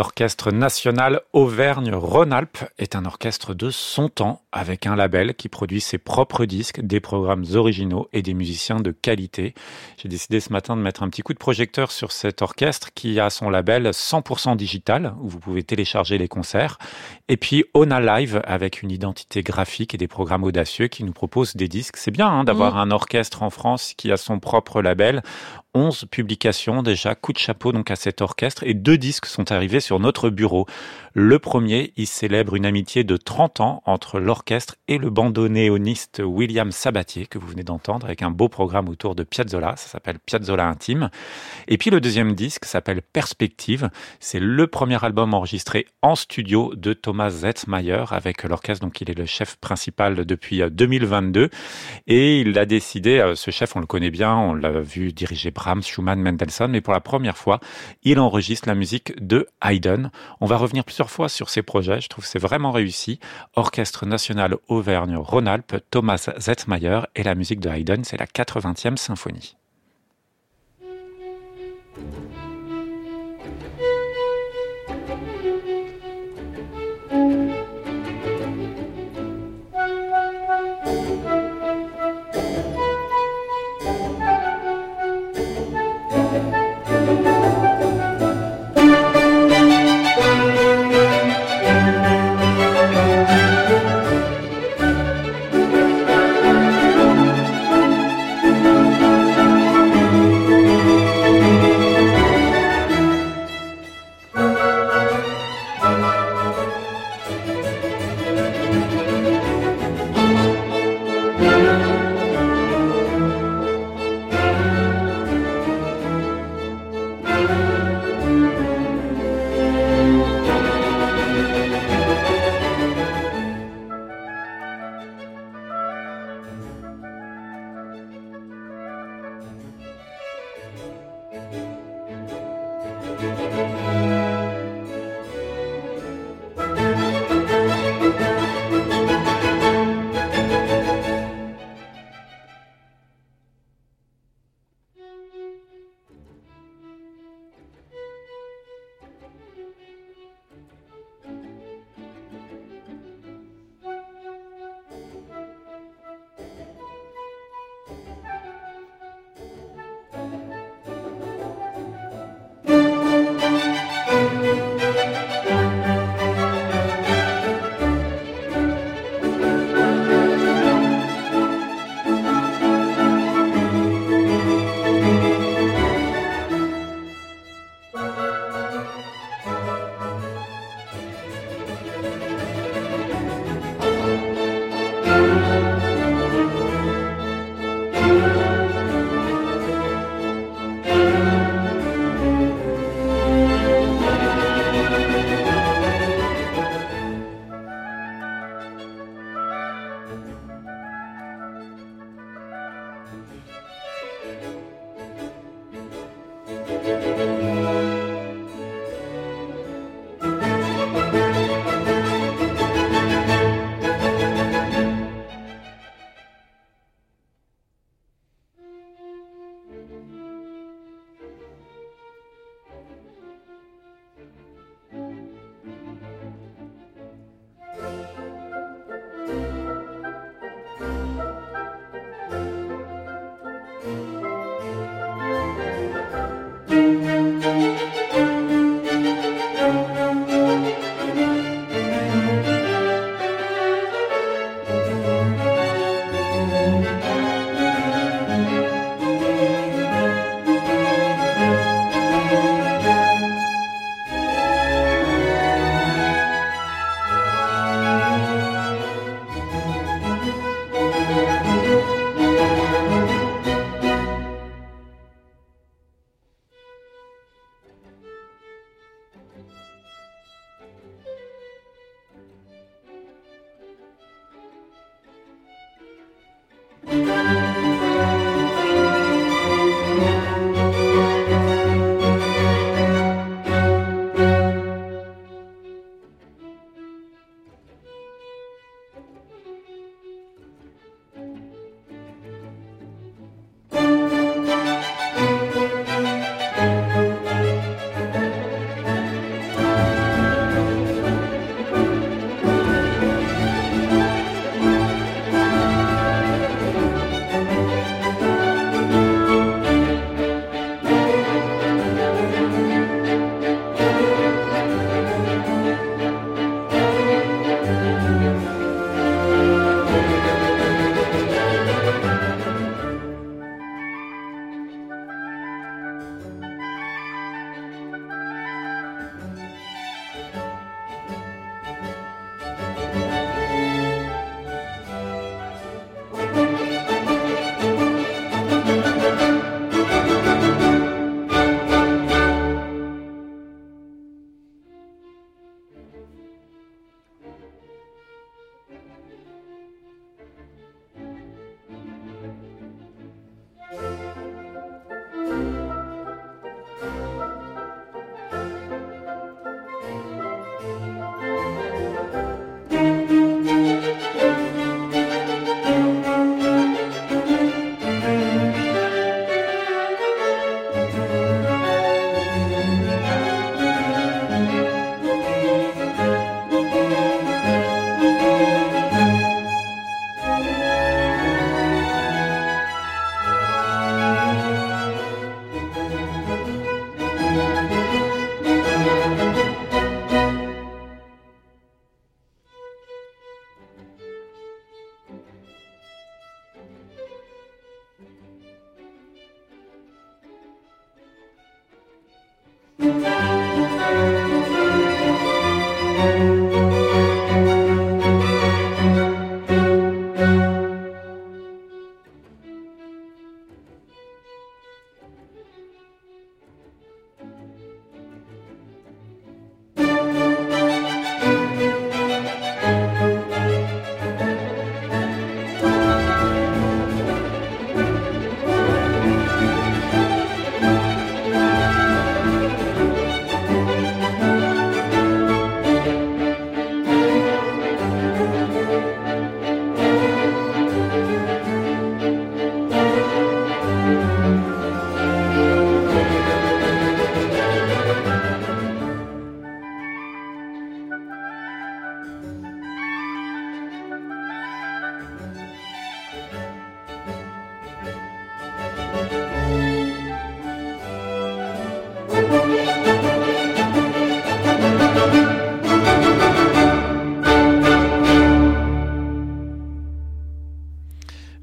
leur L'Orchestre national Auvergne-Rhône-Alpes est un orchestre de son temps avec un label qui produit ses propres disques, des programmes originaux et des musiciens de qualité. J'ai décidé ce matin de mettre un petit coup de projecteur sur cet orchestre qui a son label 100% digital où vous pouvez télécharger les concerts et puis Ona Live avec une identité graphique et des programmes audacieux qui nous proposent des disques. C'est bien hein, d'avoir mmh. un orchestre en France qui a son propre label. 11 publications déjà, coup de chapeau donc à cet orchestre et deux disques sont arrivés sur notre bureau. Le premier, il célèbre une amitié de 30 ans entre l'orchestre et le bandonéoniste William Sabatier que vous venez d'entendre avec un beau programme autour de Piazzolla, ça s'appelle Piazzolla Intime. Et puis le deuxième disque s'appelle Perspective, c'est le premier album enregistré en studio de Thomas Zetzmayer avec l'orchestre donc il est le chef principal depuis 2022 et il a décidé, euh, ce chef on le connaît bien, on l'a vu diriger Brahms, Schumann, Mendelssohn, mais pour la première fois, il enregistre la musique de Haydn. On va revenir plusieurs fois sur ces projets, je trouve que c'est vraiment réussi. Orchestre national Auvergne-Rhône-Alpes, Thomas Zettmayer et la musique de Haydn, c'est la 80e symphonie.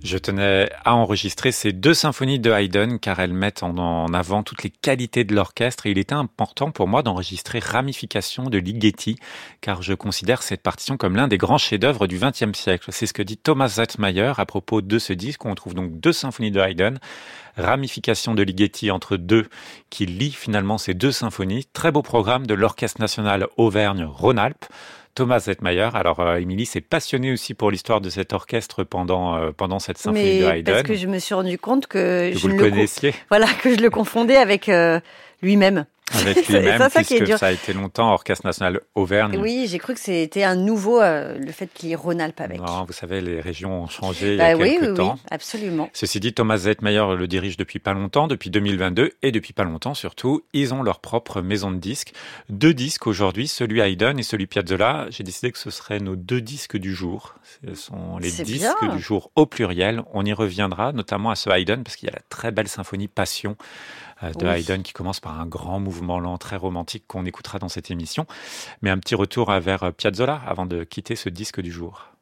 Je tenais à enregistrer ces deux symphonies de Haydn car elles mettent en avant toutes les qualités de l'orchestre et il était important pour moi d'enregistrer Ramification de Ligeti car je considère cette partition comme l'un des grands chefs-d'œuvre du XXe siècle. C'est ce que dit Thomas Zettmeyer à propos de ce disque. On trouve donc deux symphonies de Haydn, Ramification de Ligeti entre deux qui lie finalement ces deux symphonies. Très beau programme de l'Orchestre national Auvergne-Rhône-Alpes. Thomas Zettmeyer. Alors, euh, Émilie s'est passionnée aussi pour l'histoire de cet orchestre pendant, euh, pendant cette symphonie de Haydn. Parce que je me suis rendu compte que, que je vous le connaissiez. Voilà, que je le confondais avec euh, lui-même. Avec lui-même, puisque ça a été longtemps Orchestre National Auvergne. Oui, j'ai cru que c'était un nouveau, euh, le fait qu'il y ait Rhône-Alpes avec. Non, vous savez, les régions ont changé il y a bah quelques oui, temps. Oui, absolument. Ceci dit, Thomas Zettmeyer le dirige depuis pas longtemps, depuis 2022, et depuis pas longtemps surtout, ils ont leur propre maison de disques. Deux disques aujourd'hui, celui Haydn et celui Piazzolla. J'ai décidé que ce seraient nos deux disques du jour. Ce sont les disques bien. du jour au pluriel. On y reviendra, notamment à ce Haydn, parce qu'il y a la très belle symphonie Passion de oui. Haydn qui commence par un grand mouvement lent, très romantique qu'on écoutera dans cette émission. Mais un petit retour vers Piazzolla avant de quitter ce disque du jour.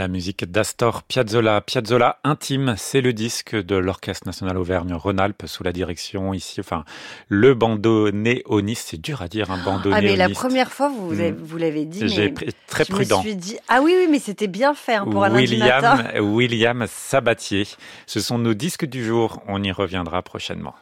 La musique d'Astor Piazzolla. Piazzolla intime, c'est le disque de l'Orchestre National Auvergne-Rhône-Alpes sous la direction ici, enfin, le bandoneoniste. C'est dur à dire, un bandoneoniste. Ah, mais la première fois, vous, hmm. vous l'avez dit. J'ai très je prudent. Me suis dit, ah oui, oui, mais c'était bien fait hein, pour un William, William Sabatier. Ce sont nos disques du jour. On y reviendra prochainement.